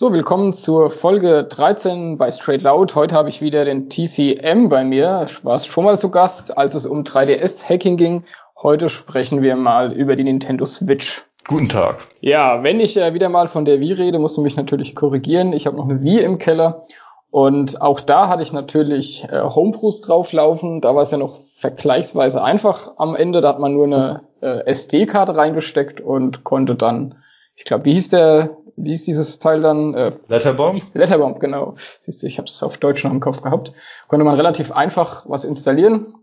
So, willkommen zur Folge 13 bei Straight Loud. Heute habe ich wieder den TCM bei mir. Ich war schon mal zu Gast, als es um 3DS-Hacking ging. Heute sprechen wir mal über die Nintendo Switch. Guten Tag. Ja, wenn ich äh, wieder mal von der Wii rede, musst du mich natürlich korrigieren. Ich habe noch eine Wii im Keller und auch da hatte ich natürlich äh, Homebrews drauflaufen. Da war es ja noch vergleichsweise einfach am Ende. Da hat man nur eine äh, SD-Karte reingesteckt und konnte dann, ich glaube, wie hieß der, wie hieß dieses Teil dann? Äh, Letterbomb? Letterbomb, genau. Siehst du, ich habe es auf Deutsch noch im Kopf gehabt. Konnte man relativ einfach was installieren,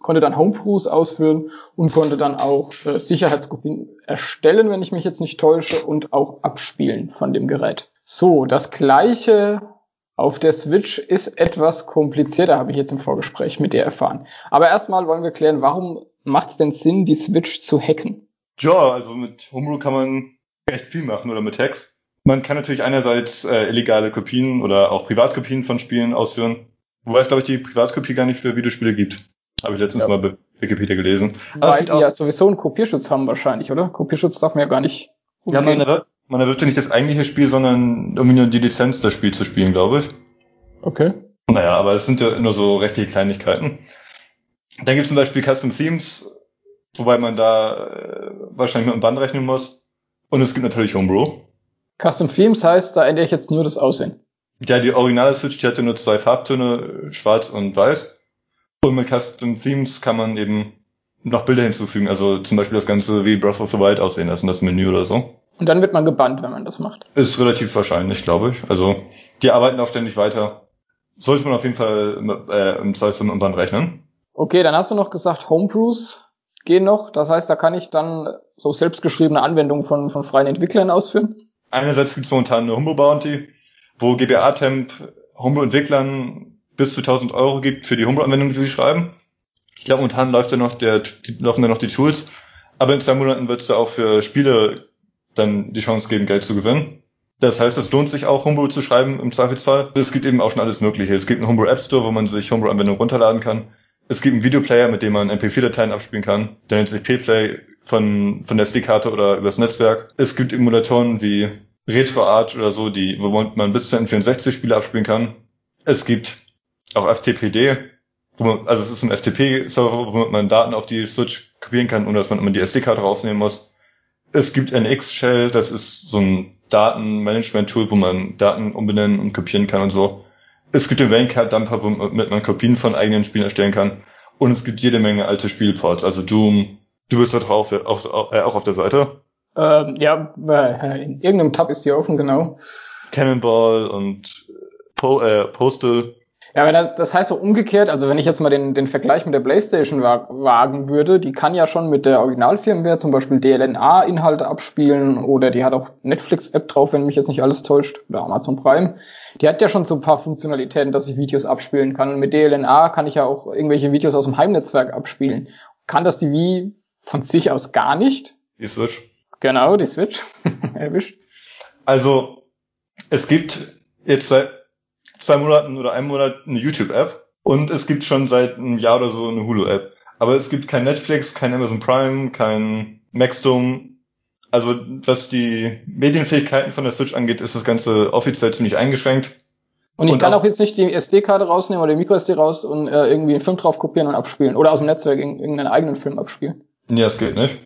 konnte dann Homebrews ausführen und konnte dann auch äh, Sicherheitskopien erstellen, wenn ich mich jetzt nicht täusche, und auch abspielen von dem Gerät. So, das gleiche auf der Switch ist etwas komplizierter, habe ich jetzt im Vorgespräch mit dir erfahren. Aber erstmal wollen wir klären, warum macht es denn Sinn, die Switch zu hacken? Ja, also mit Homebrew kann man recht viel machen oder mit Hacks. Man kann natürlich einerseits äh, illegale Kopien oder auch Privatkopien von Spielen ausführen. Wobei es, glaube ich, die Privatkopie gar nicht für Videospiele gibt. Habe ich letztens ja. mal bei Wikipedia gelesen. Aber Weil die ja sowieso einen Kopierschutz haben wahrscheinlich, oder? Kopierschutz darf man ja gar nicht. Ja, man, man erwirbt ja nicht das eigentliche Spiel, sondern irgendwie nur die Lizenz, das Spiel zu spielen, glaube ich. Okay. Naja, aber es sind ja nur so rechtliche Kleinigkeiten. Dann gibt es zum Beispiel Custom Themes, wobei man da äh, wahrscheinlich mit einem Band rechnen muss. Und es gibt natürlich Homebrew. Custom Themes heißt, da ändere ich jetzt nur das Aussehen. Ja, die originale Switch, die hatte nur zwei Farbtöne, schwarz und weiß. Und mit Custom Themes kann man eben noch Bilder hinzufügen, also zum Beispiel das Ganze wie Breath of the Wild aussehen lassen, das Menü oder so. Und dann wird man gebannt, wenn man das macht. Ist relativ wahrscheinlich, glaube ich. Also die arbeiten auch ständig weiter. Sollte man auf jeden Fall äh, im Zweifel im Band rechnen. Okay, dann hast du noch gesagt, Homebrews gehen noch. Das heißt, da kann ich dann so selbstgeschriebene Anwendungen von, von freien Entwicklern ausführen? Einerseits gibt es momentan eine Homebrew Bounty, wo GBA Temp Homebrew-Entwicklern bis zu 1000 Euro gibt für die Homebrew-Anwendung, die sie schreiben. Ich glaube, momentan läuft da noch der, die, laufen da noch die Tools. Aber in zwei Monaten wird es da auch für Spiele dann die Chance geben, Geld zu gewinnen. Das heißt, es lohnt sich auch, Homebrew zu schreiben im Zweifelsfall. Es gibt eben auch schon alles Mögliche. Es gibt einen Homebrew App Store, wo man sich Homebrew-Anwendungen runterladen kann. Es gibt einen Videoplayer, mit dem man MP4-Dateien abspielen kann. Der nennt sich P-Play von, von der SD-Karte oder übers Netzwerk. Es gibt Emulatoren wie RetroArch oder so, die, wo man bis zu N64-Spiele abspielen kann. Es gibt auch FTPD, wo man, also es ist ein FTP-Server, wo man Daten auf die Switch kopieren kann, ohne dass man immer die SD-Karte rausnehmen muss. Es gibt NX Shell, das ist so ein Datenmanagement-Tool, wo man Daten umbenennen und kopieren kann und so. Es gibt den Raincard-Dumper, womit man Kopien von eigenen Spielen erstellen kann. Und es gibt jede Menge alte Spielports, also Doom. Du bist da drauf, auch, auch, äh, auch auf der Seite. Ähm, ja, äh, in irgendeinem Tab ist die offen, genau. Cannonball und po, äh, Postal. Ja, wenn das, das heißt so umgekehrt, also wenn ich jetzt mal den, den Vergleich mit der PlayStation wagen würde, die kann ja schon mit der Originalfirmware zum Beispiel DLNA-Inhalte abspielen oder die hat auch Netflix-App drauf, wenn mich jetzt nicht alles täuscht, oder Amazon Prime. Die hat ja schon so ein paar Funktionalitäten, dass ich Videos abspielen kann. Und mit DLNA kann ich ja auch irgendwelche Videos aus dem Heimnetzwerk abspielen. Kann das die Wii von sich aus gar nicht? Die Switch. Genau, die Switch. Erwischt. Also, es gibt jetzt seit zwei Monaten oder einem Monat eine YouTube-App und es gibt schon seit einem Jahr oder so eine Hulu-App. Aber es gibt kein Netflix, kein Amazon Prime, kein Maxdome. Also was die Medienfähigkeiten von der Switch angeht, ist das Ganze offiziell ziemlich eingeschränkt. Und ich und kann auch jetzt nicht die SD-Karte rausnehmen oder die Micro-SD raus und äh, irgendwie einen Film drauf kopieren und abspielen oder aus dem Netzwerk irgendeinen eigenen Film abspielen. Ja, das geht nicht.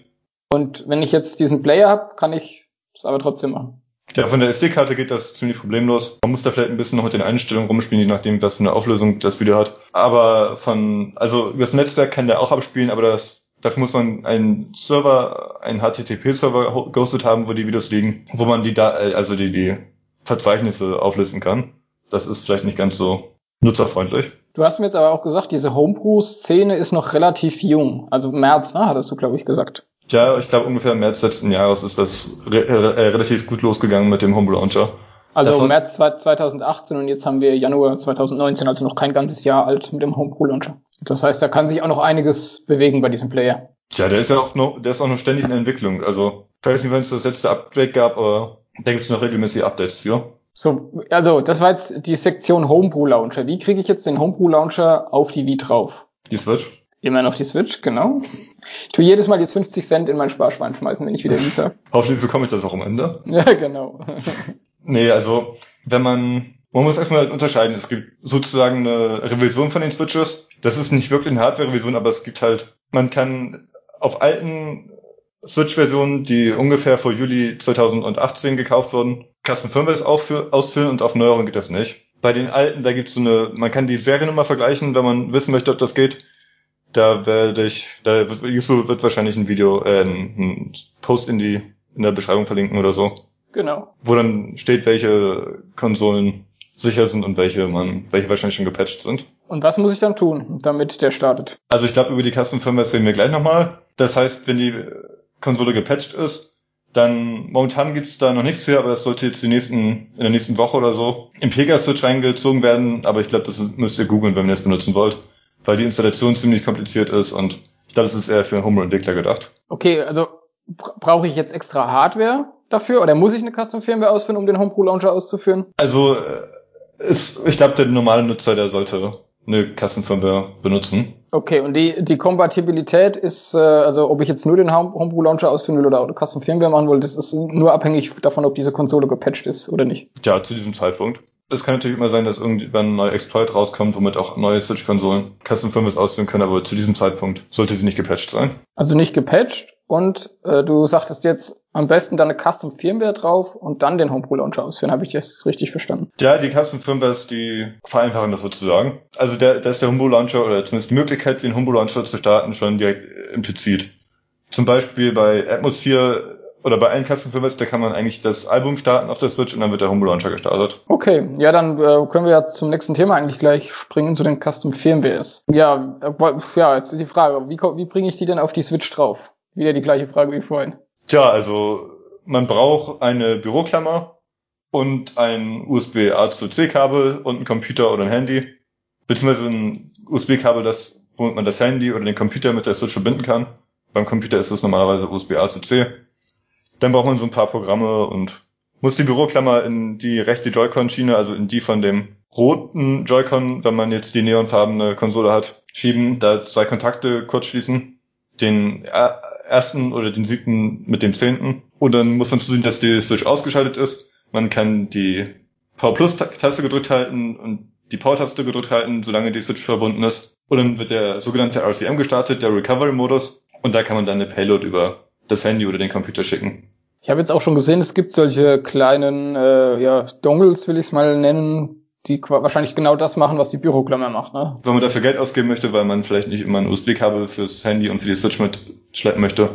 Und wenn ich jetzt diesen Player habe, kann ich es aber trotzdem machen. Ja, von der SD-Karte geht das ziemlich problemlos. Man muss da vielleicht ein bisschen noch mit den Einstellungen rumspielen, je nachdem, was für eine Auflösung das Video hat. Aber von, also übers Netzwerk kann der auch abspielen, aber das, dafür muss man einen Server, einen HTTP-Server gehostet haben, wo die Videos liegen, wo man die da, also die, die Verzeichnisse auflisten kann. Das ist vielleicht nicht ganz so nutzerfreundlich. Du hast mir jetzt aber auch gesagt, diese Homebrew-Szene ist noch relativ jung. Also März, ne, hattest du, glaube ich, gesagt. Ja, ich glaube ungefähr im März letzten Jahres ist das re äh, relativ gut losgegangen mit dem Homebrew Launcher. Also Davon März 2018 und jetzt haben wir Januar 2019, also noch kein ganzes Jahr alt mit dem Homebrew Launcher. Das heißt, da kann sich auch noch einiges bewegen bei diesem Player. Tja, der ist ja auch noch, der ist auch noch ständig in Entwicklung. Also, ich weiß nicht, wann es das letzte Update gab, aber da gibt es noch regelmäßig Updates für. So, also das war jetzt die Sektion Homebrew Launcher. Wie kriege ich jetzt den Homebrew Launcher auf die Wii drauf? Die Switch. Immer noch die Switch, genau. Ich tue jedes Mal jetzt 50 Cent in mein Sparschwein schmeißen, wenn ich wieder Visa. Hoffentlich bekomme ich das auch am Ende. Ja, genau. Nee, also wenn man, man muss erstmal unterscheiden. Es gibt sozusagen eine Revision von den Switches. Das ist nicht wirklich eine Hardware-Revision, aber es gibt halt, man kann auf alten Switch-Versionen, die ungefähr vor Juli 2018 gekauft wurden, Custom Firmware ausfüllen und auf neueren geht das nicht. Bei den alten, da gibt's so eine, man kann die Seriennummer vergleichen, wenn man wissen möchte, ob das geht. Da werde ich, da wird, YouTube wird wahrscheinlich ein Video, äh, ein Post in die, in der Beschreibung verlinken oder so. Genau. Wo dann steht, welche Konsolen sicher sind und welche man, welche wahrscheinlich schon gepatcht sind. Und was muss ich dann tun, damit der startet? Also ich glaube, über die Custom Firmware reden wir gleich nochmal. Das heißt, wenn die Konsole gepatcht ist, dann momentan gibt's da noch nichts für, aber das sollte jetzt die nächsten, in der nächsten Woche oder so im Pegasus reingezogen werden. Aber ich glaube, das müsst ihr googeln, wenn ihr das benutzen wollt, weil die Installation ziemlich kompliziert ist und ich glaube, das ist eher für Homebrew-Entwickler gedacht. Okay, also brauche ich jetzt extra Hardware dafür oder muss ich eine Custom Firmware ausführen, um den Homebrew Launcher auszuführen? Also äh, ist, ich glaube, der normale Nutzer, der sollte eine Custom Firmware benutzen. Okay, und die, die Kompatibilität ist, äh, also ob ich jetzt nur den Homebrew Launcher ausführen will oder Custom Firmware machen will, das ist nur abhängig davon, ob diese Konsole gepatcht ist oder nicht. Ja, zu diesem Zeitpunkt. Es kann natürlich immer sein, dass irgendwann ein neuer Exploit rauskommt, womit auch neue Switch-Konsolen Custom Firmware ausführen können, aber zu diesem Zeitpunkt sollte sie nicht gepatcht sein. Also nicht gepatcht und äh, du sagtest jetzt am besten dann eine Custom Firmware drauf und dann den Homebrew Launcher ausführen. Habe ich das richtig verstanden? Ja, die Custom Firmwares, die vereinfachen das sozusagen. Also der, da ist der Homebrew Launcher oder zumindest die Möglichkeit, den Homebrew Launcher zu starten, schon direkt implizit. Zum Beispiel bei Atmosphere oder bei allen Custom Firmwares, da kann man eigentlich das Album starten auf der Switch und dann wird der Homebrew Launcher gestartet. Okay, ja, dann äh, können wir ja zum nächsten Thema eigentlich gleich springen zu den Custom Firmwares. Ja, äh, ja, jetzt ist die Frage, wie, wie bringe ich die denn auf die Switch drauf? Wieder die gleiche Frage wie vorhin. Tja, also man braucht eine Büroklammer und ein USB-A zu C-Kabel und ein Computer oder ein Handy, beziehungsweise ein USB-Kabel, das womit man das Handy oder den Computer mit der Switch verbinden kann. Beim Computer ist es normalerweise USB-A zu C. Dann braucht man so ein paar Programme und muss die Büroklammer in die rechte Joy-Con-Schiene, also in die von dem roten Joy-Con, wenn man jetzt die neonfarbene Konsole hat, schieben, da zwei Kontakte kurz schließen, den ersten oder den siebten mit dem zehnten. Und dann muss man zusehen, dass die Switch ausgeschaltet ist. Man kann die Power Plus Taste gedrückt halten und die Power Taste gedrückt halten, solange die Switch verbunden ist. Und dann wird der sogenannte RCM gestartet, der Recovery Modus. Und da kann man dann eine Payload über das Handy oder den Computer schicken. Ich habe jetzt auch schon gesehen, es gibt solche kleinen äh, ja, Dongles, will ich es mal nennen, die wahrscheinlich genau das machen, was die Büroklammer macht. Ne? Wenn man dafür Geld ausgeben möchte, weil man vielleicht nicht immer ein USB-Kabel fürs Handy und für die Switch mitschleppen möchte,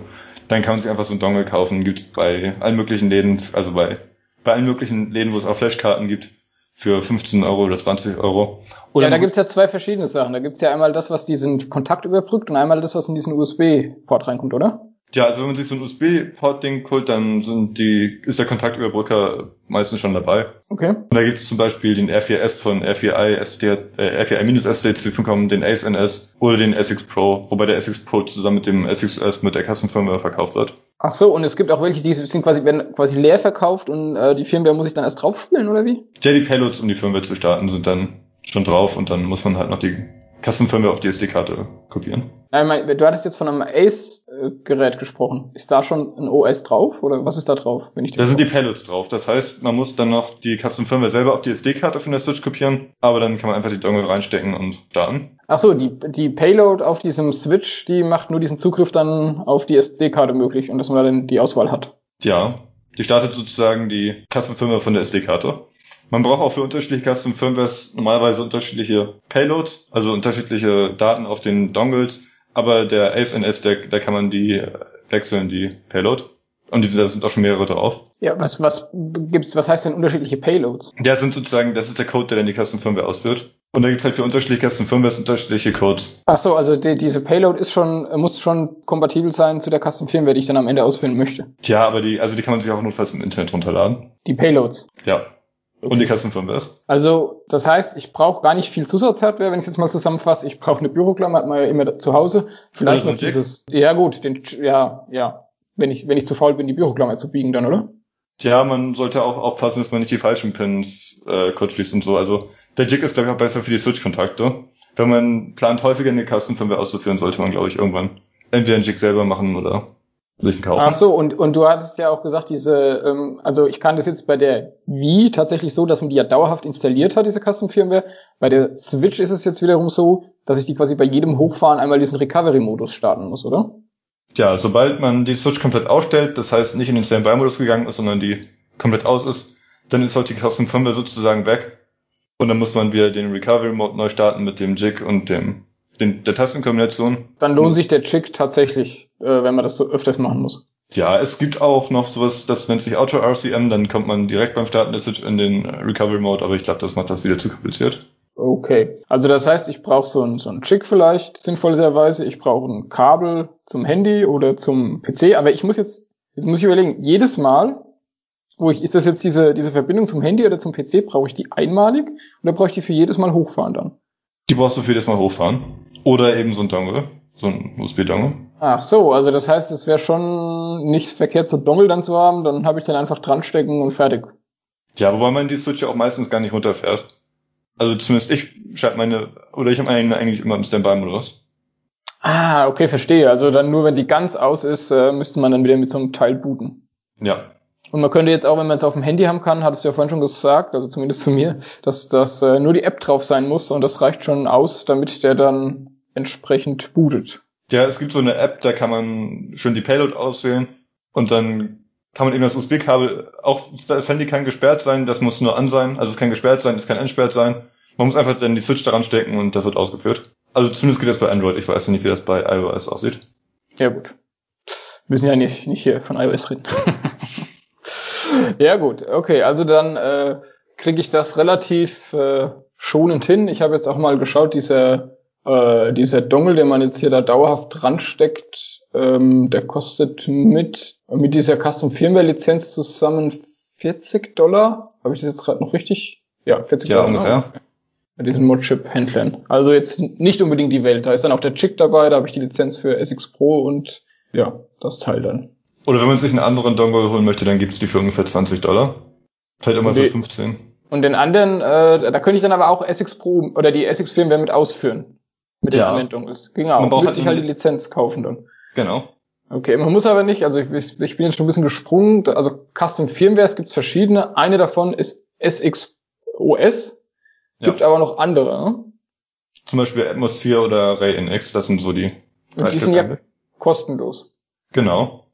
dann kann man sich einfach so ein Dongle kaufen. Gibt's bei allen möglichen Läden, also bei, bei allen möglichen Läden, wo es auch Flashkarten gibt, für 15 Euro oder 20 Euro. Oder ja, da gibt's ja zwei verschiedene Sachen. Da gibt's ja einmal das, was diesen Kontakt überbrückt und einmal das, was in diesen USB-Port reinkommt, oder? Ja, also wenn man sich so ein USB-Port-Ding holt, dann sind die, ist der Kontaktüberbrücker meistens schon dabei. Okay. Und da gibt es zum Beispiel den R4S von R4i, SD, äh, R4i-SDC.com, den Ace NS oder den SX Pro, wobei der SX Pro zusammen mit dem SXS mit der Kassenfirmware verkauft wird. Ach so, und es gibt auch welche, die sind quasi, werden quasi leer verkauft und äh, die Firmware muss ich dann erst draufspielen, oder wie? Ja, die Payloads, um die Firmware zu starten, sind dann schon drauf und dann muss man halt noch die Kassenfirmware auf die SD-Karte kopieren. Du hattest jetzt von einem Ace-Gerät gesprochen. Ist da schon ein OS drauf oder was ist da drauf? Wenn ich da sind die Payloads drauf. Das heißt, man muss dann noch die Custom-Firmware selber auf die SD-Karte von der Switch kopieren, aber dann kann man einfach die Dongle reinstecken und starten. Ach so, die, die Payload auf diesem Switch, die macht nur diesen Zugriff dann auf die SD-Karte möglich und dass man dann die Auswahl hat. Ja, die startet sozusagen die Custom-Firmware von der SD-Karte. Man braucht auch für unterschiedliche Custom Firmwares normalerweise unterschiedliche Payloads, also unterschiedliche Daten auf den Dongles. Aber der AceNS, der, da kann man die wechseln, die Payload. Und die sind, da sind auch schon mehrere drauf. Ja, was, was gibt's, was heißt denn unterschiedliche Payloads? Ja, sind sozusagen, das ist der Code, der dann die Custom Firmware ausführt. Und da gibt's halt für unterschiedliche Custom Firmwares unterschiedliche Codes. Ach so, also die, diese Payload ist schon, muss schon kompatibel sein zu der Custom Firmware, die ich dann am Ende ausführen möchte. Tja, aber die, also die kann man sich auch notfalls im Internet runterladen. Die Payloads? Ja. Und die Custom Firmwares? Also, das heißt, ich brauche gar nicht viel Zusatzhardware, wenn ich jetzt mal zusammenfasse. Ich brauche eine Büroklammer, hat man ja immer zu Hause. Vielleicht noch dieses, ja gut, den, ja, ja. Wenn ich, wenn ich zu faul bin, die Büroklammer zu biegen dann, oder? Ja, man sollte auch aufpassen, dass man nicht die falschen Pins äh, kurz schließt und so. Also, der Jig ist, glaube ich, auch besser für die Switch-Kontakte. Wenn man plant, häufiger eine Custom Firmware auszuführen, sollte man, glaube ich, irgendwann entweder einen Jig selber machen oder sich kaufen. Ach so, und, und du hattest ja auch gesagt, diese, ähm, also ich kann das jetzt bei der Wii tatsächlich so, dass man die ja dauerhaft installiert hat, diese Custom Firmware. Bei der Switch ist es jetzt wiederum so, dass ich die quasi bei jedem Hochfahren einmal diesen Recovery-Modus starten muss, oder? Ja, sobald man die Switch komplett ausstellt, das heißt nicht in den Standby-Modus gegangen ist, sondern die komplett aus ist, dann ist halt die Custom Firmware sozusagen weg. Und dann muss man wieder den Recovery-Mode neu starten mit dem Jig und dem, den, der Tastenkombination. Dann lohnt sich der Jig tatsächlich äh, wenn man das so öfters machen muss. Ja, es gibt auch noch sowas, das nennt sich Auto RCM, dann kommt man direkt beim Starten der Switch in den Recovery Mode, aber ich glaube, das macht das wieder zu kompliziert. Okay, also das heißt, ich brauche so ein, so ein Chick vielleicht, sinnvollerweise, ich brauche ein Kabel zum Handy oder zum PC, aber ich muss jetzt, jetzt muss ich überlegen, jedes Mal, wo ich, ist das jetzt diese, diese Verbindung zum Handy oder zum PC, brauche ich die einmalig oder brauche ich die für jedes Mal hochfahren dann? Die brauchst du für jedes Mal hochfahren. Oder eben so ein Dongle, so ein USB-Dongle. Ach so, also das heißt, es wäre schon nicht verkehrt, so Dongle dann zu haben, dann habe ich den einfach dran stecken und fertig. Ja, wobei man die Switch ja auch meistens gar nicht runterfährt. Also zumindest ich schalte meine, oder ich habe meine eigentlich immer im Standby-Modus. Ah, okay, verstehe. Also dann nur, wenn die ganz aus ist, äh, müsste man dann wieder mit so einem Teil booten. Ja. Und man könnte jetzt auch, wenn man es auf dem Handy haben kann, hattest du ja vorhin schon gesagt, also zumindest zu mir, dass, dass äh, nur die App drauf sein muss und das reicht schon aus, damit der dann entsprechend bootet. Ja, es gibt so eine App, da kann man schön die Payload auswählen und dann kann man eben das USB-Kabel, auch das Handy kann gesperrt sein, das muss nur an sein, also es kann gesperrt sein, es kann entsperrt sein. Man muss einfach dann die Switch daran stecken und das wird ausgeführt. Also zumindest geht das bei Android, ich weiß nicht, wie das bei iOS aussieht. Ja gut. Wir müssen ja nicht, nicht hier von iOS reden. ja gut, okay, also dann äh, kriege ich das relativ äh, schonend hin. Ich habe jetzt auch mal geschaut, dieser äh, dieser Dongle, den man jetzt hier da dauerhaft dran steckt, ähm, der kostet mit, mit dieser Custom Firmware Lizenz zusammen 40 Dollar. Habe ich das jetzt gerade noch richtig? Ja, 40 ja, Dollar. Ne? Ungefähr. Bei diesen Modchip-Händlern. Also jetzt nicht unbedingt die Welt. Da ist dann auch der Chick dabei, da habe ich die Lizenz für SX Pro und ja, das Teil dann. Oder wenn man sich einen anderen Dongle holen möchte, dann gibt's die für ungefähr 20 Dollar. Vielleicht immer für 15. Und den anderen, äh, da könnte ich dann aber auch SX Pro oder die SX Firmware mit ausführen mit den ja. Anwendungen ist. Genau. Man braucht ich halt die Lizenz kaufen dann. Genau. Okay, man muss aber nicht, also ich, ich bin jetzt schon ein bisschen gesprungen, also Custom Firmwares gibt es verschiedene. Eine davon ist SXOS, gibt ja. aber noch andere. Ne? Zum Beispiel Atmosphere oder Ray NX, das sind so die. Und die sind ja kostenlos. Genau.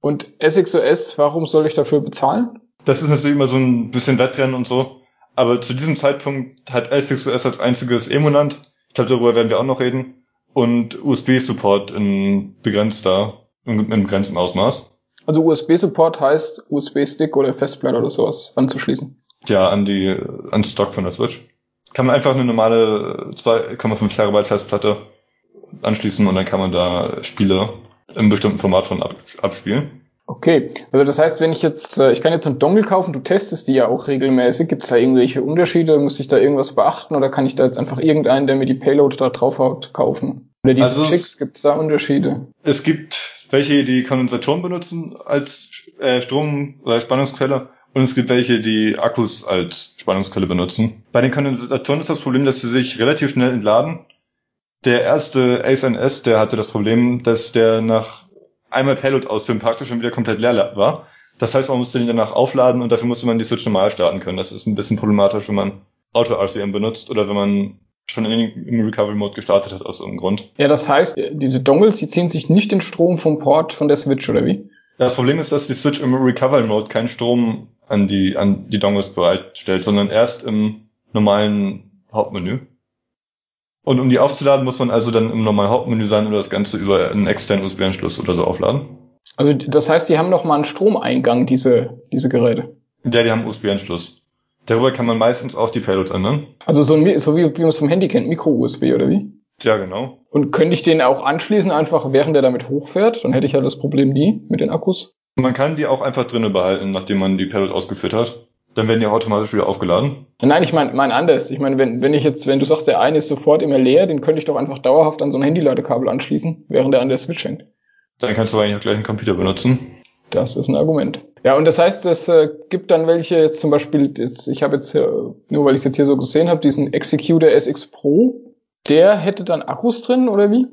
Und SXOS, warum soll ich dafür bezahlen? Das ist natürlich immer so ein bisschen Wettrennen und so. Aber zu diesem Zeitpunkt hat SXOS als einziges Emonant ich glaube, darüber werden wir auch noch reden. Und USB-Support in begrenzter, in, in begrenztem Ausmaß. Also USB-Support heißt USB-Stick oder Festplatte oder sowas anzuschließen. Ja, an die, an Stock von der Switch. Kann man einfach eine normale 2,5 Terabyte Festplatte anschließen und dann kann man da Spiele im bestimmten Format von abspielen. Okay, also das heißt, wenn ich jetzt, äh, ich kann jetzt einen Dongle kaufen, du testest die ja auch regelmäßig, gibt es da irgendwelche Unterschiede? Muss ich da irgendwas beachten oder kann ich da jetzt einfach irgendeinen, der mir die Payload da drauf haut, kaufen? Oder diese also Chicks, gibt es da Unterschiede? Es gibt welche, die Kondensatoren benutzen als äh, Strom- oder Spannungsquelle und es gibt welche, die Akkus als Spannungsquelle benutzen. Bei den Kondensatoren ist das Problem, dass sie sich relativ schnell entladen. Der erste Ace NS, der hatte das Problem, dass der nach einmal Payload ausführen praktisch schon wieder komplett leer war. Das heißt, man musste den danach aufladen und dafür musste man die Switch normal starten können. Das ist ein bisschen problematisch, wenn man Auto-RCM benutzt oder wenn man schon in, im Recovery-Mode gestartet hat aus irgendeinem Grund. Ja, das heißt, diese Dongles, die ziehen sich nicht den Strom vom Port von der Switch, oder wie? Das Problem ist, dass die Switch im Recovery-Mode keinen Strom an die, an die Dongles bereitstellt, sondern erst im normalen Hauptmenü. Und um die aufzuladen, muss man also dann im normalen Hauptmenü sein oder das Ganze über einen externen USB-Anschluss oder so aufladen. Also das heißt, die haben noch mal einen Stromeingang, diese, diese Geräte? Ja, die haben USB-Anschluss. Darüber kann man meistens auch die Payload ändern. Also so, ein, so wie, wie man es vom Handy kennt, Micro-USB oder wie? Ja, genau. Und könnte ich den auch anschließen, einfach während der damit hochfährt? Dann hätte ich ja das Problem nie mit den Akkus. Man kann die auch einfach drinnen behalten, nachdem man die Payload ausgeführt hat. Dann werden die automatisch wieder aufgeladen? Nein, ich meine mein anders. Ich meine, wenn, wenn ich jetzt, wenn du sagst, der eine ist sofort immer leer, den könnte ich doch einfach dauerhaft an so ein Handyladekabel anschließen, während der an der Switch hängt. Dann kannst du eigentlich auch gleich einen Computer benutzen. Das ist ein Argument. Ja, und das heißt, es äh, gibt dann welche, jetzt zum Beispiel, jetzt, ich habe jetzt, äh, nur weil ich es jetzt hier so gesehen habe, diesen Executor SX Pro, der hätte dann Akkus drin, oder wie?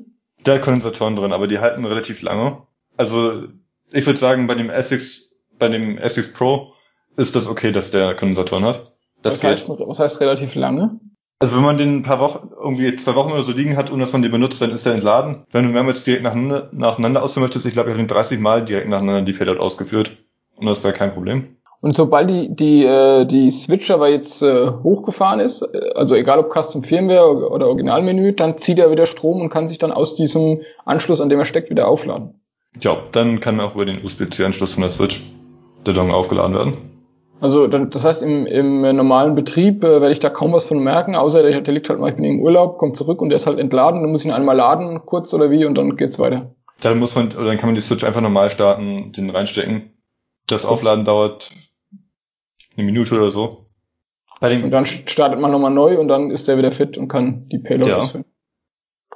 Der hat Kondensatoren drin, aber die halten relativ lange. Also ich würde sagen, bei dem SX, bei dem SX Pro ist das okay, dass der Kondensatoren hat. Das was, heißt, was heißt relativ lange? Also wenn man den ein paar Wochen, irgendwie zwei Wochen oder so liegen hat, ohne dass man den benutzt, dann ist der entladen. Wenn du mehrmals direkt nacheinander, nacheinander ausführen möchtest, ich glaube, ich habe den 30 Mal direkt nacheinander die Payload ausgeführt. Und das ist da kein Problem. Und sobald die, die, äh, die Switch aber jetzt äh, hochgefahren ist, äh, also egal ob Custom Firmware oder Originalmenü, dann zieht er wieder Strom und kann sich dann aus diesem Anschluss, an dem er steckt, wieder aufladen. Ja, dann kann auch über den USB-C-Anschluss von der Switch der Dongle aufgeladen werden. Also dann, das heißt, im, im normalen Betrieb äh, werde ich da kaum was von merken, außer der, der liegt halt mal, ich bin im Urlaub, kommt zurück und der ist halt entladen, dann muss ich ihn einmal laden, kurz oder wie, und dann geht's weiter. Dann muss man, oder dann kann man die Switch einfach normal starten, den reinstecken. Das Aufladen dauert eine Minute oder so. Und dann startet man nochmal neu und dann ist der wieder fit und kann die Payload ja. ausführen.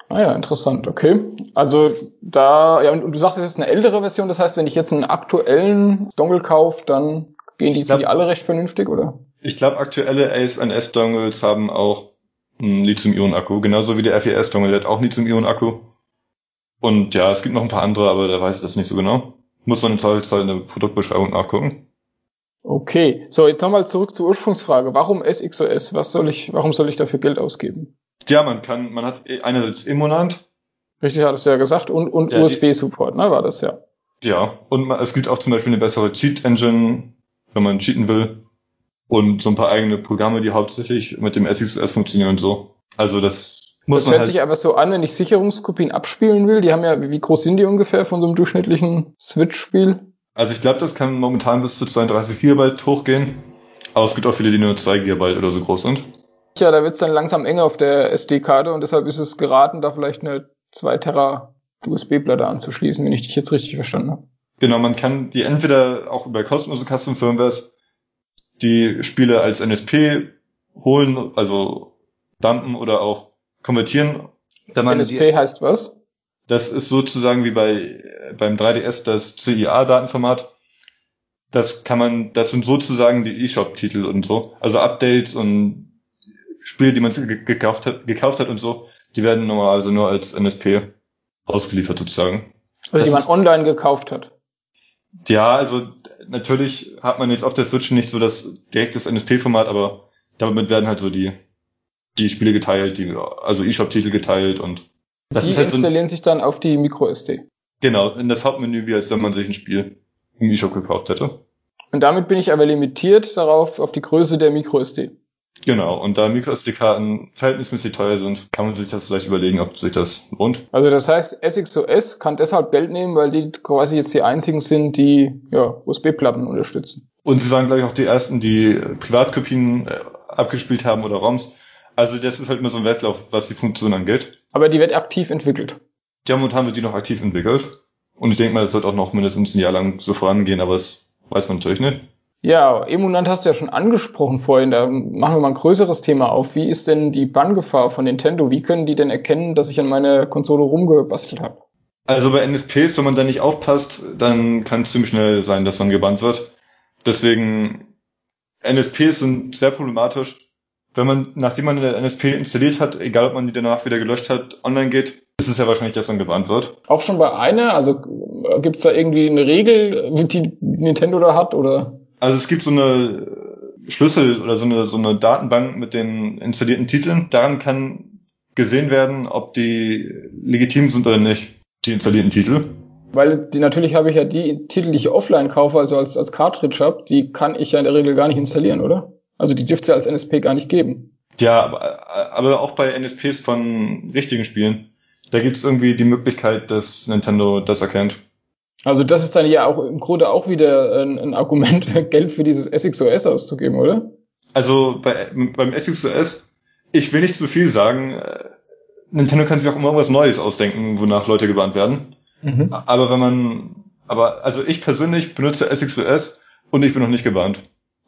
Ah ja, interessant, okay. Also da, ja, und du sagst, es ist eine ältere Version, das heißt, wenn ich jetzt einen aktuellen Dongle kaufe, dann Gehen die, glaub, die alle recht vernünftig, oder? Ich glaube, aktuelle AS&S-Dongles haben auch einen Lithium-Ionen-Akku, genauso wie der FES-Dongle, der hat auch einen Lithium-Ionen-Akku. Und ja, es gibt noch ein paar andere, aber da weiß ich das nicht so genau. Muss man im Zweifelsfall in der Produktbeschreibung nachgucken. Okay, so jetzt nochmal zurück zur Ursprungsfrage. Warum SXOS? Was soll ich, warum soll ich dafür Geld ausgeben? Ja, man kann, man hat einerseits Immonant. Richtig, hattest du ja gesagt, und, und ja, USB-Support, ne, war das ja. Ja, und man, es gibt auch zum Beispiel eine bessere Cheat-Engine, wenn man cheaten will. Und so ein paar eigene Programme, die hauptsächlich mit dem SXS funktionieren und so. Also das muss das man hört halt sich aber so an, wenn ich Sicherungskopien abspielen will. Die haben ja, wie groß sind die ungefähr von so einem durchschnittlichen Switch-Spiel? Also ich glaube, das kann momentan bis zu 32 Gigabyte hochgehen. Aber es gibt auch viele, die nur 2 Gigabyte oder so groß sind. Ja, da wird es dann langsam enger auf der SD-Karte und deshalb ist es geraten, da vielleicht eine 2 Terra USB-Platte anzuschließen, wenn ich dich jetzt richtig verstanden habe. Genau, man kann die entweder auch über kostenlose Custom Firmwares die Spiele als NSP holen, also dumpen oder auch konvertieren. NSP die, heißt was? Das ist sozusagen wie bei beim 3DS das CIA-Datenformat. Das kann man, das sind sozusagen die eShop-Titel und so. Also Updates und Spiele, die man gekauft hat, gekauft hat und so, die werden normalerweise nur als NSP ausgeliefert sozusagen. Also die man online gekauft hat. Ja, also natürlich hat man jetzt auf der Switch nicht so das direktes NSP-Format, aber damit werden halt so die, die Spiele geteilt, die, also eShop-Titel geteilt und das die ist halt installieren so ein, sich dann auf die MicroSD. Genau, in das Hauptmenü, wie als wenn man sich ein Spiel im eShop gekauft hätte. Und damit bin ich aber limitiert darauf, auf die Größe der MicroSD. Genau, und da MicroSD-Karten verhältnismäßig teuer sind, kann man sich das vielleicht überlegen, ob sich das lohnt. Also das heißt, SXOS kann deshalb Geld nehmen, weil die quasi jetzt die einzigen sind, die ja, USB-Platten unterstützen. Und sie waren, glaube ich, auch die ersten, die Privatkopien äh, abgespielt haben oder ROMs. Also das ist halt immer so ein Wettlauf, was die Funktion angeht. Aber die wird aktiv entwickelt. Ja, momentan wird die noch aktiv entwickelt. Und ich denke mal, das wird auch noch mindestens ein Jahr lang so vorangehen, aber das weiß man natürlich nicht. Ja, Emunant hast du ja schon angesprochen vorhin, da machen wir mal ein größeres Thema auf. Wie ist denn die Banngefahr von Nintendo? Wie können die denn erkennen, dass ich an meiner Konsole rumgebastelt habe? Also bei NSPs, wenn man da nicht aufpasst, dann kann es ziemlich schnell sein, dass man gebannt wird. Deswegen, NSPs sind sehr problematisch. Wenn man, nachdem man eine NSP installiert hat, egal ob man die danach wieder gelöscht hat, online geht, ist es ja wahrscheinlich, dass man gebannt wird. Auch schon bei einer? Also gibt's da irgendwie eine Regel, die Nintendo da hat, oder? Also es gibt so eine Schlüssel oder so eine, so eine Datenbank mit den installierten Titeln. Daran kann gesehen werden, ob die legitim sind oder nicht, die installierten Titel. Weil die, natürlich habe ich ja die Titel, die ich offline kaufe, also als, als Cartridge habe, die kann ich ja in der Regel gar nicht installieren, oder? Also die dürfte es ja als NSP gar nicht geben. Ja, aber, aber auch bei NSPs von richtigen Spielen. Da gibt es irgendwie die Möglichkeit, dass Nintendo das erkennt. Also das ist dann ja auch im Grunde auch wieder ein, ein Argument, Geld für dieses SXOS auszugeben, oder? Also bei, beim SXOS, ich will nicht zu viel sagen, äh, Nintendo kann sich auch immer irgendwas Neues ausdenken, wonach Leute gebannt werden. Mhm. Aber wenn man, aber also ich persönlich benutze SXOS und ich bin noch nicht gebannt.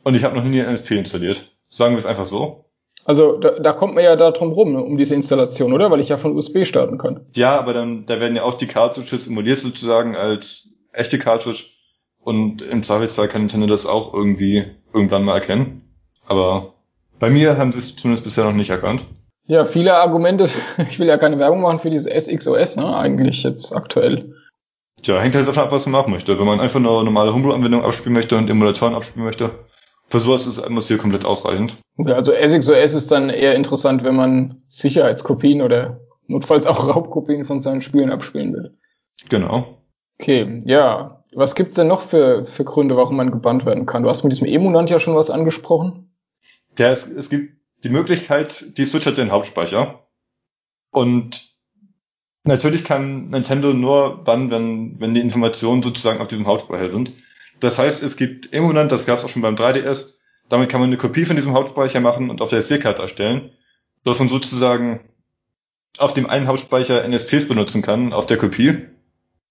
Und ich habe noch nie ein NSP installiert. Sagen wir es einfach so. Also da, da kommt man ja da drum rum, ne, um diese Installation, oder? Weil ich ja von USB starten kann. Ja, aber dann, da werden ja auch die Cartridges emuliert sozusagen als echte Cartridge. Und im Zweifelsfall kann Nintendo das auch irgendwie irgendwann mal erkennen. Aber bei mir haben sie es zumindest bisher noch nicht erkannt. Ja, viele Argumente. Ich will ja keine Werbung machen für dieses SXOS, ne? Eigentlich jetzt aktuell. Tja, hängt halt davon ab, was man machen möchte. Wenn man einfach nur eine normale Homebrew-Anwendung abspielen möchte und Emulatoren abspielen möchte, für sowas ist Atmos hier komplett ausreichend. Okay, also ASICS OS ist dann eher interessant, wenn man Sicherheitskopien oder notfalls auch Raubkopien von seinen Spielen abspielen will. Genau. Okay, ja. Was gibt's denn noch für, für Gründe, warum man gebannt werden kann? Du hast mit diesem Emunant ja schon was angesprochen. Ja, es, es gibt die Möglichkeit, die switcht den Hauptspeicher. Und natürlich kann Nintendo nur dann, wenn, wenn die Informationen sozusagen auf diesem Hauptspeicher sind. Das heißt, es gibt Emunant, das gab es auch schon beim 3DS. Damit kann man eine Kopie von diesem Hauptspeicher machen und auf der SD-Karte erstellen, dass man sozusagen auf dem einen Hauptspeicher NSPs benutzen kann, auf der Kopie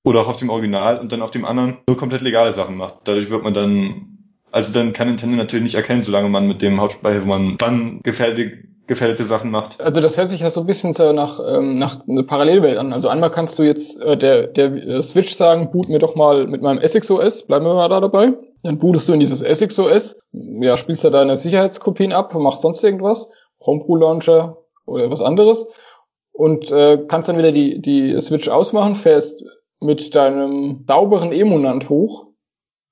oder auch auf dem Original und dann auf dem anderen nur komplett legale Sachen macht. Dadurch wird man dann, also dann kann Nintendo natürlich nicht erkennen, solange man mit dem Hauptspeicher, wo man dann gefährliche, Sachen macht. Also das hört sich ja so ein bisschen nach, ähm, nach einer Parallelwelt an. Also einmal kannst du jetzt äh, der, der äh, Switch sagen, boot mir doch mal mit meinem SXOS, bleiben wir mal da dabei. Dann bootest du in dieses SXOS, ja, spielst da deine Sicherheitskopien ab, machst sonst irgendwas, Homebrew Launcher oder was anderes und äh, kannst dann wieder die, die Switch ausmachen, fährst mit deinem sauberen Emunant hoch.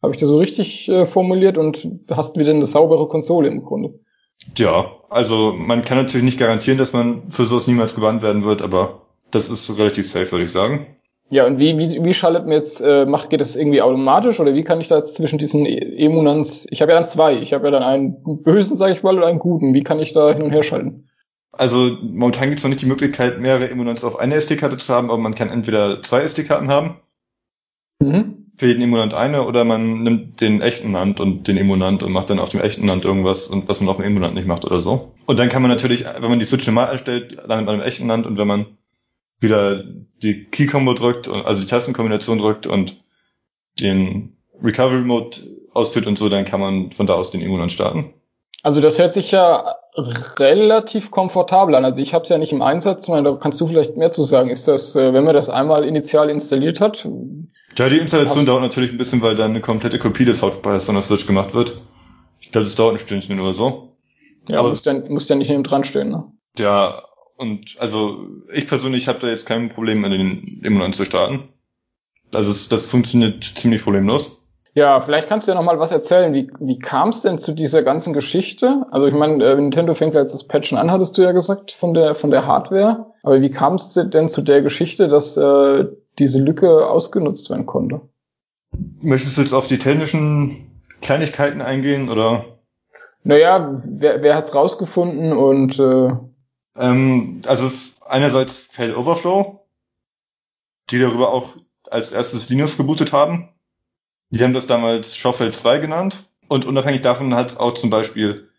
Habe ich das so richtig äh, formuliert und hast wieder eine saubere Konsole im Grunde. Ja, also man kann natürlich nicht garantieren, dass man für sowas niemals gewandt werden wird, aber das ist relativ safe, würde ich sagen. Ja, und wie, wie, wie schaltet mir jetzt, äh, macht, geht das irgendwie automatisch oder wie kann ich da jetzt zwischen diesen e Emunants, ich habe ja dann zwei, ich habe ja dann einen bösen, sage ich mal, oder einen guten, wie kann ich da hin und her schalten? Also momentan gibt es noch nicht die Möglichkeit, mehrere Emunants auf eine SD-Karte zu haben, aber man kann entweder zwei SD-Karten haben. Mhm. Für jeden Emunant eine oder man nimmt den echten Nand und den Emunant und macht dann auf dem echten Nand irgendwas und was man auf dem Emunant nicht macht oder so. Und dann kann man natürlich, wenn man die Switch normal erstellt, landet man im echten Nand und wenn man wieder die Key-Combo drückt, also die Tastenkombination drückt und den Recovery-Mode ausführt und so, dann kann man von da aus den Emunant starten. Also das hört sich ja relativ komfortabel an. Also ich habe es ja nicht im Einsatz, da kannst du vielleicht mehr zu sagen. Ist das, äh, wenn man das einmal initial installiert hat? Ja, die Installation dauert natürlich ein bisschen, weil dann eine komplette Kopie des Hauptspeichers von der Switch gemacht wird. Ich glaube, das dauert ein Stündchen oder so. Ja, aber muss ja, muss ja nicht neben dran stehen, ne? Ja, und also ich persönlich habe da jetzt kein Problem, in den Emulant zu starten. Also es, das funktioniert ziemlich problemlos. Ja, vielleicht kannst du ja noch mal was erzählen. Wie, wie kam es denn zu dieser ganzen Geschichte? Also ich meine, äh, Nintendo fängt ja jetzt das Patchen an, hattest du ja gesagt, von der von der Hardware. Aber wie kam es denn zu der Geschichte, dass äh, diese Lücke ausgenutzt werden konnte? Möchtest du jetzt auf die technischen Kleinigkeiten eingehen oder? Naja, wer, wer hat's rausgefunden und äh ähm, also es ist einerseits Fail Overflow, die darüber auch als erstes Linux gebootet haben die haben das damals Schoffel 2 genannt. Und unabhängig davon hat auch zum Beispiel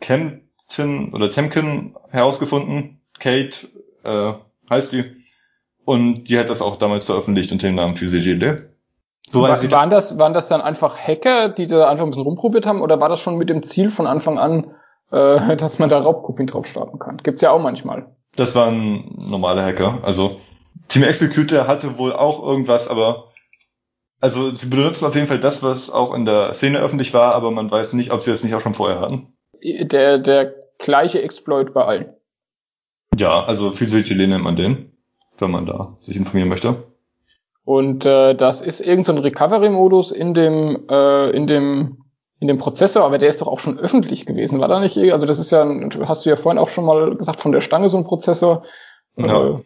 Kempton oder Temkin herausgefunden. Kate äh, heißt die. Und die hat das auch damals veröffentlicht unter dem Namen PhysiGD. So War, waren, das, waren das dann einfach Hacker, die da einfach ein bisschen rumprobiert haben? Oder war das schon mit dem Ziel von Anfang an, äh, dass man da Raubkopien drauf starten kann? Gibt's ja auch manchmal. Das waren normale Hacker. Also Team Executor hatte wohl auch irgendwas, aber also sie benutzen auf jeden Fall das, was auch in der Szene öffentlich war, aber man weiß nicht, ob sie das nicht auch schon vorher hatten. Der, der gleiche Exploit bei allen. Ja, also viel nennt man den, wenn man da sich informieren möchte. Und äh, das ist irgendein so Recovery-Modus in dem, äh, in dem in dem Prozessor, aber der ist doch auch schon öffentlich gewesen, war da nicht? Also das ist ja, hast du ja vorhin auch schon mal gesagt, von der Stange so ein Prozessor. Ja. Äh,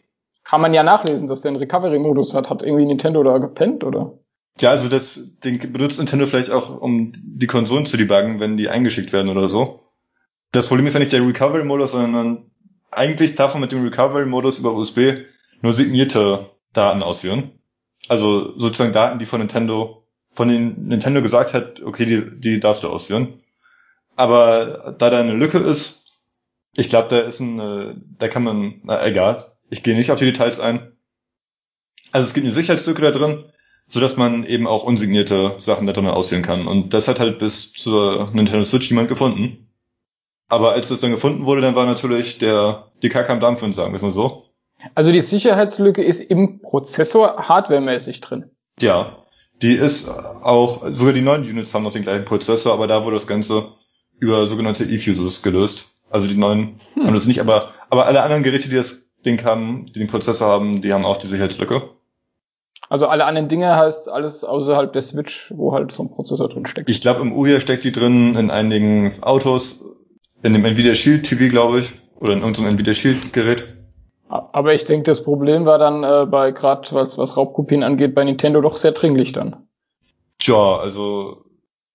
kann man ja nachlesen, dass der einen Recovery-Modus hat. Hat irgendwie Nintendo da gepennt, oder? Ja, also das, den benutzt Nintendo vielleicht auch, um die Konsolen zu debuggen, wenn die eingeschickt werden oder so. Das Problem ist ja nicht der Recovery-Modus, sondern eigentlich darf man mit dem Recovery-Modus über USB nur signierte Daten ausführen. Also sozusagen Daten, die von Nintendo, von den Nintendo gesagt hat, okay, die, die darfst du ausführen. Aber da da eine Lücke ist, ich glaube, da ist ein, äh, da kann man, na egal, ich gehe nicht auf die Details ein. Also es gibt eine Sicherheitslücke da drin, so dass man eben auch unsignierte Sachen da drin auswählen kann. Und das hat halt bis zur Nintendo Switch niemand gefunden. Aber als das dann gefunden wurde, dann war natürlich der, die Kacke am Dampfen, sagen wir es mal so. Also die Sicherheitslücke ist im Prozessor hardwaremäßig drin. Ja, die ist auch, sogar die neuen Units haben noch den gleichen Prozessor, aber da wurde das Ganze über sogenannte E-Fuses gelöst. Also die neuen hm. haben das nicht, aber, aber alle anderen Geräte, die das Ding haben, die den Prozessor haben, die haben auch die Sicherheitslücke. Also alle anderen Dinge heißt alles außerhalb der Switch, wo halt so ein Prozessor drin steckt. Ich glaube, im Uja steckt die drin, in einigen Autos, in dem Nvidia Shield TV, glaube ich, oder in unserem Nvidia Shield Gerät. Aber ich denke, das Problem war dann äh, bei gerade was, was Raubkopien angeht, bei Nintendo doch sehr dringlich dann. Tja, also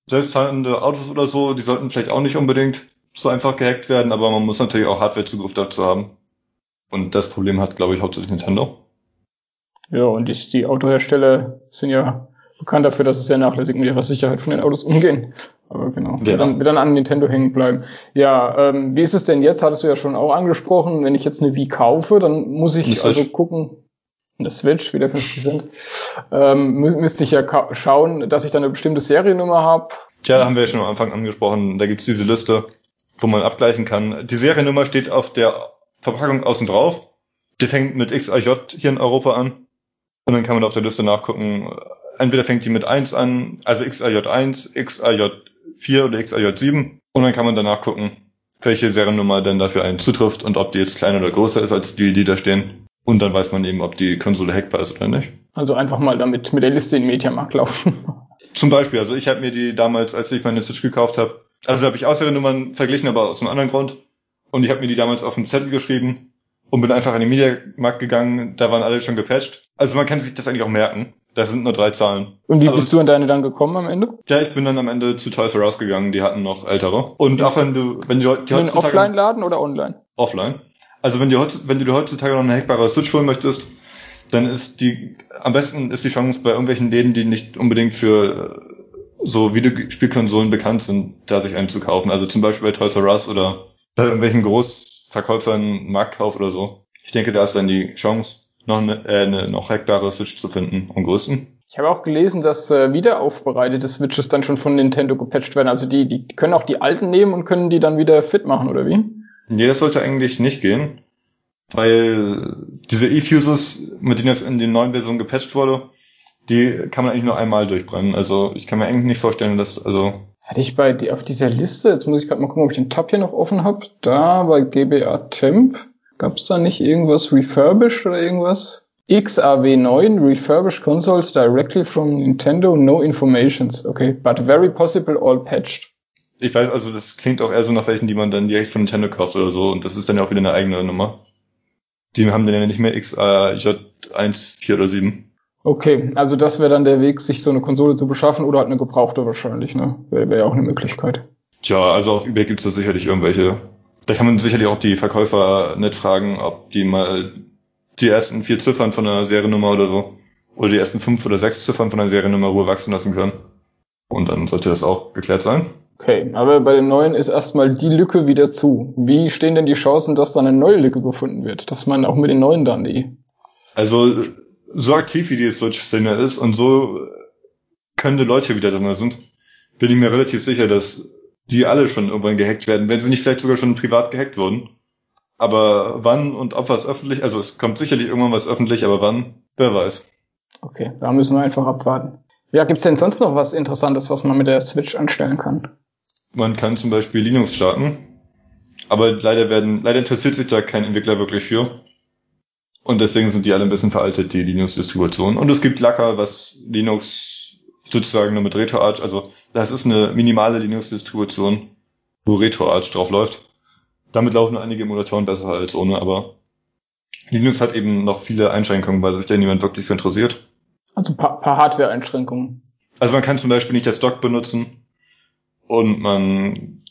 selbstfahrende Autos oder so, die sollten vielleicht auch nicht unbedingt so einfach gehackt werden, aber man muss natürlich auch Hardwarezugriff dazu haben. Und das Problem hat, glaube ich, hauptsächlich Nintendo. Ja, und die, die Autohersteller sind ja bekannt dafür, dass sie sehr nachlässig mit ihrer Sicherheit von den Autos umgehen. Aber genau, ja. wird, dann, wird dann an Nintendo hängen bleiben. Ja, ähm, wie ist es denn jetzt? Hattest du ja schon auch angesprochen, wenn ich jetzt eine Wii kaufe, dann muss ich also gucken, eine Switch, wieder 50 Cent, ähm, müß, müsste ich ja schauen, dass ich dann eine bestimmte Seriennummer habe. Tja, da haben wir ja schon am Anfang angesprochen, da gibt's diese Liste, wo man abgleichen kann. Die Seriennummer steht auf der Verpackung außen drauf. Die fängt mit XAJ hier in Europa an. Und dann kann man auf der Liste nachgucken, entweder fängt die mit 1 an, also XAJ1, XAJ4 oder XAJ7. Und dann kann man danach gucken, welche Seriennummer denn dafür einen zutrifft und ob die jetzt kleiner oder größer ist als die, die da stehen. Und dann weiß man eben, ob die Konsole hackbar ist oder nicht. Also einfach mal damit mit der Liste in den Mediamarkt laufen. Zum Beispiel, also ich habe mir die damals, als ich meine Switch gekauft habe, also habe ich auch Seriennummern verglichen, aber aus einem anderen Grund. Und ich habe mir die damals auf einen Zettel geschrieben und bin einfach an den Mediamarkt gegangen, da waren alle schon gepatcht. Also man kann sich das eigentlich auch merken. Das sind nur drei Zahlen. Und wie also, bist du an deine dann gekommen am Ende? Ja, ich bin dann am Ende zu Toys R Us gegangen, die hatten noch ältere. Und auch wenn du, wenn du die heutzutage... Offline-Laden oder online? Offline. Also wenn, du, wenn du heutzutage noch eine hackbare Switch holen möchtest, dann ist die, am besten ist die Chance bei irgendwelchen Läden, die nicht unbedingt für so Videospielkonsolen bekannt sind, da sich einen zu kaufen. Also zum Beispiel bei Toys R Us oder bei irgendwelchen Großverkäufern, Marktkauf oder so. Ich denke, da ist dann die Chance, noch eine, äh, noch hackbare Switch zu finden, am größten. Ich habe auch gelesen, dass äh, wiederaufbereitete Switches dann schon von Nintendo gepatcht werden. Also die, die können auch die alten nehmen und können die dann wieder fit machen, oder wie? Nee, das sollte eigentlich nicht gehen, weil diese E-Fuses, mit denen das in den neuen Versionen gepatcht wurde, die kann man eigentlich nur einmal durchbrennen. Also ich kann mir eigentlich nicht vorstellen, dass, also. Hatte ich bei die, auf dieser Liste, jetzt muss ich gerade mal gucken, ob ich den Tab hier noch offen habe, da bei GBA Temp, gab es da nicht irgendwas refurbished oder irgendwas? XAW9 refurbished consoles directly from Nintendo, no informations. Okay, but very possible all patched. Ich weiß, also das klingt auch eher so nach welchen, die man dann direkt von Nintendo kauft oder so. Und das ist dann ja auch wieder eine eigene Nummer. Die haben dann ja nicht mehr XAJ1, 4 oder 7. Okay, also das wäre dann der Weg, sich so eine Konsole zu beschaffen oder halt eine gebrauchte wahrscheinlich, ne? Wäre wär ja auch eine Möglichkeit. Tja, also auf eBay gibt's da sicherlich irgendwelche. Da kann man sicherlich auch die Verkäufer nicht fragen, ob die mal die ersten vier Ziffern von einer Seriennummer oder so oder die ersten fünf oder sechs Ziffern von einer Seriennummer Ruhe wachsen lassen können. Und dann sollte das auch geklärt sein. Okay, aber bei dem neuen ist erstmal die Lücke wieder zu. Wie stehen denn die Chancen, dass da eine neue Lücke gefunden wird? Dass man auch mit den neuen dann die. Also, so aktiv wie die Switch-Szene ist und so könnte Leute wieder drin sind, bin ich mir relativ sicher, dass die alle schon irgendwann gehackt werden, wenn sie nicht vielleicht sogar schon privat gehackt wurden. Aber wann und ob was öffentlich, also es kommt sicherlich irgendwann was öffentlich, aber wann, wer weiß. Okay, da müssen wir einfach abwarten. Ja, gibt's denn sonst noch was Interessantes, was man mit der Switch anstellen kann? Man kann zum Beispiel Linux starten, aber leider werden, leider interessiert sich da kein Entwickler wirklich für. Und deswegen sind die alle ein bisschen veraltet, die Linux-Distributionen. Und es gibt Lacker, was Linux sozusagen nur mit RetroArch, also das ist eine minimale Linux-Distribution, wo RetroArch drauf läuft. Damit laufen einige Emulatoren besser als ohne, aber Linux hat eben noch viele Einschränkungen, weil sich da niemand wirklich für interessiert. Also ein paar, paar Hardware-Einschränkungen. Also man kann zum Beispiel nicht das Dock benutzen, und man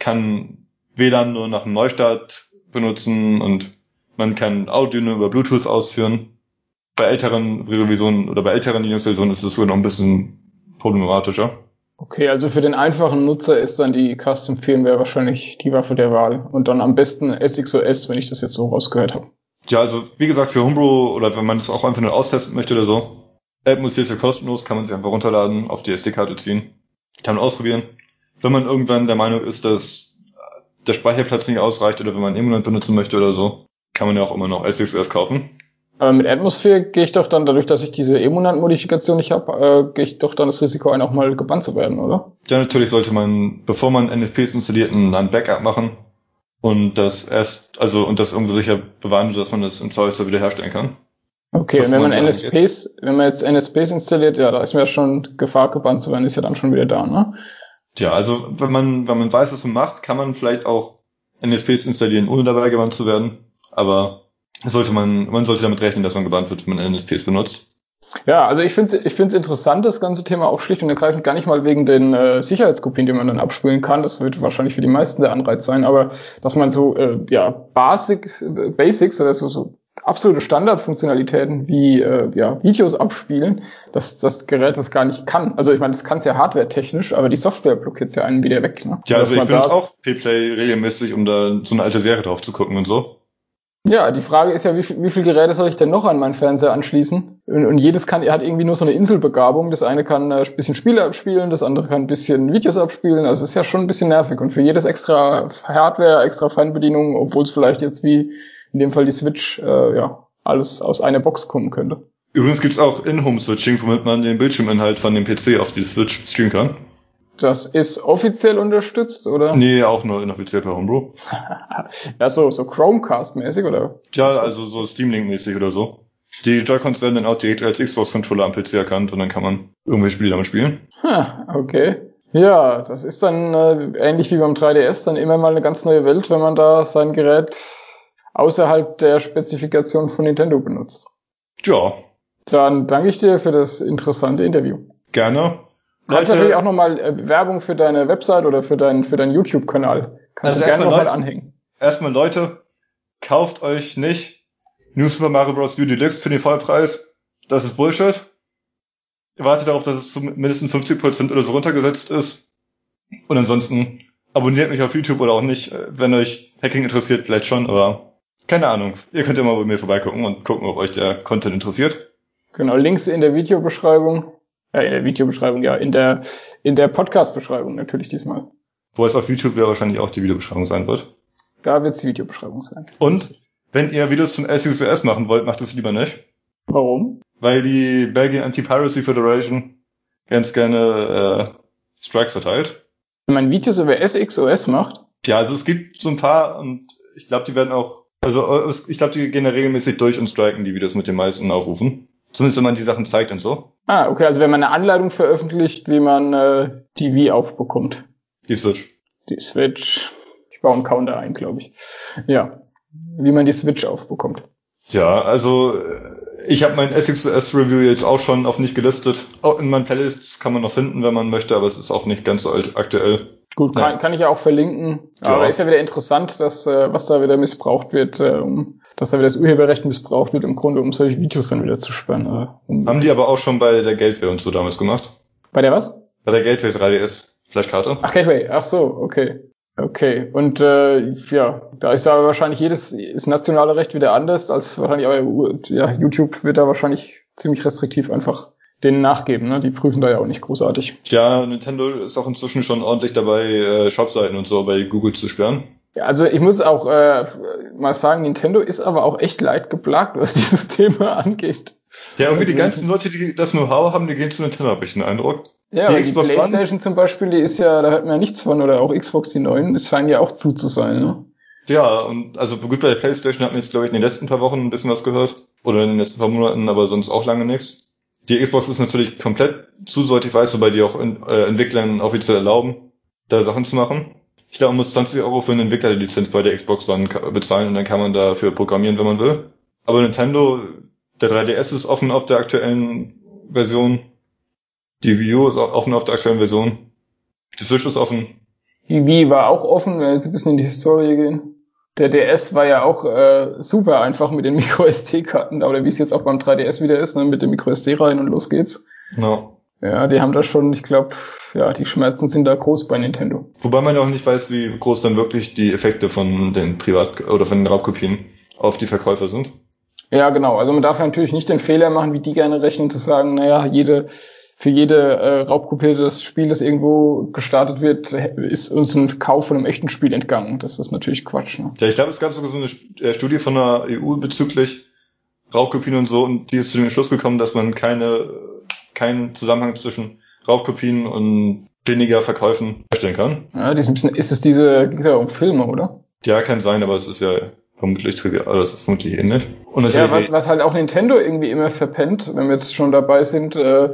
kann WLAN nur nach einem Neustart benutzen und man kann Audio nur über Bluetooth ausführen. Bei älteren Revisionen oder bei älteren Linux-Versionen ist das wohl noch ein bisschen problematischer. Okay, also für den einfachen Nutzer ist dann die Custom Firmware wahrscheinlich die Waffe der Wahl und dann am besten SXOS, wenn ich das jetzt so rausgehört habe. Ja, also wie gesagt, für Homebrew oder wenn man das auch einfach nur austesten möchte oder so, App muss jetzt ja kostenlos, kann man sich einfach runterladen, auf die SD-Karte ziehen, kann man ausprobieren wenn man irgendwann der Meinung ist, dass der Speicherplatz nicht ausreicht oder wenn man Emulant benutzen möchte oder so, kann man ja auch immer noch SXS kaufen. Aber mit Atmosphere gehe ich doch dann, dadurch, dass ich diese Emulant-Modifikation nicht habe, äh, gehe ich doch dann das Risiko ein, auch mal gebannt zu werden, oder? Ja, natürlich sollte man, bevor man NFPs installiert, ein Backup machen und das erst, also und das irgendwo sicher bewahren, dass man das im Zweifelsfall wiederherstellen kann. Okay, und wenn man NSPs, wenn man jetzt NSPs installiert, ja, da ist mir ja schon Gefahr gebannt zu werden, ist ja dann schon wieder da, ne? Tja, also wenn man, wenn man weiß, was man macht, kann man vielleicht auch NSPs installieren, ohne dabei gebannt zu werden. Aber sollte man, man sollte damit rechnen, dass man gebannt wird, wenn man NSPs benutzt. Ja, also ich finde es ich find's interessant, das ganze Thema auch schlicht und ergreifend gar nicht mal wegen den äh, Sicherheitskopien, die man dann abspielen kann. Das wird wahrscheinlich für die meisten der Anreiz sein, aber dass man so äh, ja Basics, Basics oder so, so absolute Standardfunktionalitäten wie äh, ja, Videos abspielen, dass das Gerät das gar nicht kann. Also ich meine, das kann es ja hardware-technisch, aber die Software blockiert ja einen wieder weg. Ne? Ja, also ich benutze auch P-Play regelmäßig, um da so eine alte Serie drauf zu gucken und so. Ja, die Frage ist ja, wie, viel, Geräte soll ich denn noch an meinen Fernseher anschließen? Und, und jedes kann, er hat irgendwie nur so eine Inselbegabung. Das eine kann äh, ein bisschen Spiele abspielen, das andere kann ein bisschen Videos abspielen. Also ist ja schon ein bisschen nervig. Und für jedes extra Hardware, extra Feinbedienung, obwohl es vielleicht jetzt wie in dem Fall die Switch, äh, ja, alles aus einer Box kommen könnte. Übrigens gibt's auch In-Home-Switching, womit man den Bildschirminhalt von dem PC auf die Switch streamen kann. Das ist offiziell unterstützt, oder? Nee, auch nur inoffiziell per Homebrew. ja, so, so Chromecast-mäßig, oder? Ja, also so Steam Link-mäßig oder so. Die Joy-Cons werden dann auch direkt als Xbox-Controller am PC erkannt und dann kann man irgendwelche Spiele damit spielen. Ha, okay. Ja, das ist dann äh, ähnlich wie beim 3DS dann immer mal eine ganz neue Welt, wenn man da sein Gerät außerhalb der Spezifikation von Nintendo benutzt. Ja. Dann danke ich dir für das interessante Interview. Gerne. Du kannst natürlich auch nochmal äh, Werbung für deine Website oder für deinen für deinen YouTube-Kanal. Kannst also du gerne nochmal anhängen. Erstmal Leute, kauft euch nicht New Super Mario Bros. U Deluxe für den Vollpreis. Das ist Bullshit. Wartet darauf, dass es zu mindestens 50% oder so runtergesetzt ist. Und ansonsten abonniert mich auf YouTube oder auch nicht. Äh, wenn euch Hacking interessiert, vielleicht schon, aber keine Ahnung. Ihr könnt ja mal bei mir vorbeigucken und gucken, ob euch der Content interessiert. Genau, Links in der Videobeschreibung. Ja, in der Videobeschreibung, ja, in der, in der Podcast-Beschreibung natürlich diesmal. Wo es auf YouTube ja wahrscheinlich auch die Videobeschreibung sein wird. Da wird es die Videobeschreibung sein. Und wenn ihr Videos zum SUS machen wollt, macht es lieber nicht. Warum? Weil die Belgian Anti-Piracy Federation ganz gerne äh, Strikes verteilt. Wenn man Videos über SXOS macht? Ja, also es gibt so ein paar und ich glaube, die werden auch, also ich glaube, die gehen da regelmäßig durch und striken die Videos mit den meisten Aufrufen. Zumindest wenn man die Sachen zeigt und so. Ah, okay, also wenn man eine Anleitung veröffentlicht, wie man äh, die Wii aufbekommt. Die Switch. Die Switch. Ich baue einen Counter ein, glaube ich. Ja. Wie man die Switch aufbekommt. Ja, also äh, ich habe mein SXS Review jetzt auch schon auf nicht gelistet. Auch in meinen Playlists kann man noch finden, wenn man möchte, aber es ist auch nicht ganz so alt, aktuell. Gut, kann, kann ich ja auch verlinken. Ja. Aber ist ja wieder interessant, dass äh, was da wieder missbraucht wird, äh, um dass da wieder das Urheberrecht missbraucht wird, im Grunde, um solche Videos dann wieder zu sperren. Also, um Haben die aber auch schon bei der Gateway und so damals gemacht? Bei der was? Bei der Gateway 3DS Flashkarte. Ach, Gateway, ach so, okay. Okay, und äh, ja, da ist ja wahrscheinlich jedes ist nationale Recht wieder anders als wahrscheinlich, aber ja, YouTube wird da wahrscheinlich ziemlich restriktiv einfach denen nachgeben, ne? Die prüfen da ja auch nicht großartig. Ja, Nintendo ist auch inzwischen schon ordentlich dabei, äh, Shopseiten und so bei Google zu sperren. Ja, also ich muss auch äh, mal sagen, Nintendo ist aber auch echt leidgeplagt, was dieses Thema angeht. Ja, irgendwie die ganzen Leute, die das Know-how haben, die gehen zu Nintendo, habe ich den Eindruck. Ja, die, die Playstation One, zum Beispiel, die ist ja, da hört man ja nichts von, oder auch Xbox, die neuen, es scheinen ja auch zu zu sein, ne? Ja, und also gut bei der Playstation hat man jetzt, glaube ich, in den letzten paar Wochen ein bisschen was gehört. Oder in den letzten paar Monaten, aber sonst auch lange nichts. Die Xbox ist natürlich komplett zu, soweit ich weiß, wobei die auch in, äh, Entwicklern offiziell erlauben, da Sachen zu machen. Ich glaube, man muss 20 Euro für eine Entwicklerlizenz bei der Xbox One bezahlen und dann kann man dafür programmieren, wenn man will. Aber Nintendo, der 3DS ist offen auf der aktuellen Version. Die Wii U ist auch offen auf der aktuellen Version. Die Switch ist offen. Die Wii war auch offen, wenn wir jetzt ein bisschen in die Historie gehen. Der DS war ja auch äh, super einfach mit den Micro-SD-Karten, oder wie es jetzt auch beim 3DS wieder ist, ne, mit dem Micro-SD rein und los geht's. No. Ja, die haben da schon, ich glaube, ja, die Schmerzen sind da groß bei Nintendo. Wobei man ja auch nicht weiß, wie groß dann wirklich die Effekte von den Privat- oder von den Raubkopien auf die Verkäufer sind. Ja, genau. Also man darf ja natürlich nicht den Fehler machen, wie die gerne rechnen, zu sagen, naja, jede, für jede äh, Raubkopie des Spiels, das irgendwo gestartet wird, ist uns ein Kauf von einem echten Spiel entgangen. Das ist natürlich Quatsch. Ne? Ja, ich glaube, es gab sogar so eine äh, Studie von der EU bezüglich Raubkopien und so und die ist zu dem Schluss gekommen, dass man keine, keinen Zusammenhang zwischen Raubkopien und weniger Verkäufen herstellen kann. Ja, die ist, ein bisschen, ist es diese, geht ja um Filme, oder? Ja, kann sein, aber es ist ja vermutlich trivial, das ist vermutlich ähnlich. Und ja, was, was halt auch Nintendo irgendwie immer verpennt, wenn wir jetzt schon dabei sind, äh,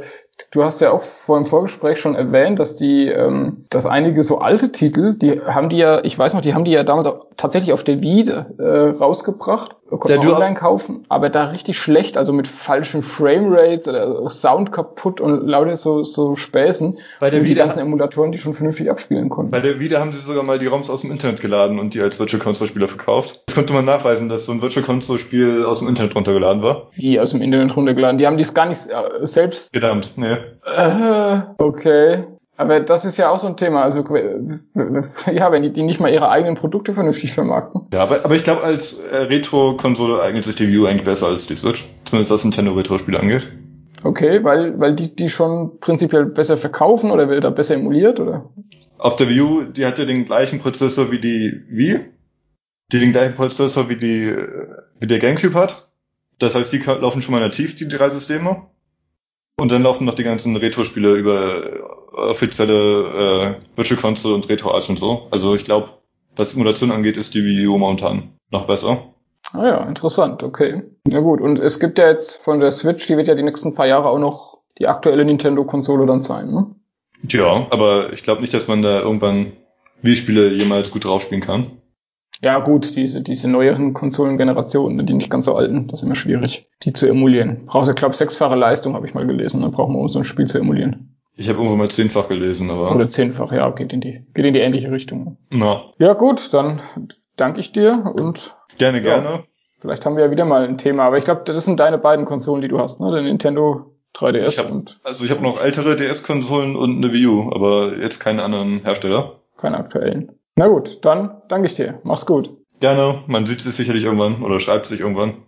Du hast ja auch vor im Vorgespräch schon erwähnt, dass die, ähm, dass einige so alte Titel, die haben die ja, ich weiß noch, die haben die ja damals auch tatsächlich auf der Wii äh, rausgebracht, konnte man online kaufen, aber da richtig schlecht, also mit falschen Framerates oder Sound kaputt und lauter so so Späßen. Bei der und die ganzen Emulatoren, die schon vernünftig abspielen konnten. Bei der Wii haben sie sogar mal die ROMs aus dem Internet geladen und die als Virtual Console Spieler verkauft. Das konnte man nachweisen, dass so ein Virtual Console Spiel aus dem Internet runtergeladen war. Wie aus dem Internet runtergeladen? Die haben dies gar nicht äh, selbst. Gedammt, nee. Äh, okay. Aber das ist ja auch so ein Thema. Also ja, wenn die, die nicht mal ihre eigenen Produkte vernünftig vermarkten. Ja, aber, aber ich glaube, als äh, Retro-Konsole eignet sich die Wii U eigentlich besser als die Switch. Zumindest was Nintendo Retro-Spiele angeht. Okay, weil, weil die, die schon prinzipiell besser verkaufen oder wird da besser emuliert, oder? Auf der Wii U, die hatte den gleichen Prozessor wie die Wii. Die den gleichen Prozessor wie die, wie der GameCube hat. Das heißt, die laufen schon mal nativ, die drei Systeme. Und dann laufen noch die ganzen Retro-Spiele über äh, offizielle äh, Virtual Console und Retro Arch und so. Also ich glaube, was Emulation angeht, ist die Wii U momentan noch besser. Ah ja, interessant, okay. Na gut, und es gibt ja jetzt von der Switch, die wird ja die nächsten paar Jahre auch noch die aktuelle Nintendo-Konsole dann sein, ne? Ja, aber ich glaube nicht, dass man da irgendwann Wii-Spiele jemals gut draufspielen kann. Ja, gut, diese, diese neueren Konsolengenerationen, die nicht ganz so alten, das ist immer schwierig, die zu emulieren. Braucht ja, glaube sechsfache Leistung, habe ich mal gelesen, dann brauchen wir, um so ein Spiel zu emulieren. Ich habe irgendwo mal zehnfach gelesen, aber. Oder zehnfach, ja, geht in die, geht in die ähnliche Richtung. Na. Ja, gut, dann danke ich dir und. Gerne, ja, gerne. Vielleicht haben wir ja wieder mal ein Thema, aber ich glaube, das sind deine beiden Konsolen, die du hast, ne? Der Nintendo 3DS ich hab, und. Also ich habe noch ältere DS-Konsolen und eine Wii U, aber jetzt keine anderen Hersteller. Keine aktuellen. Na gut, dann danke ich dir. Mach's gut. Gerne. Man sieht es sicherlich irgendwann oder schreibt sich irgendwann.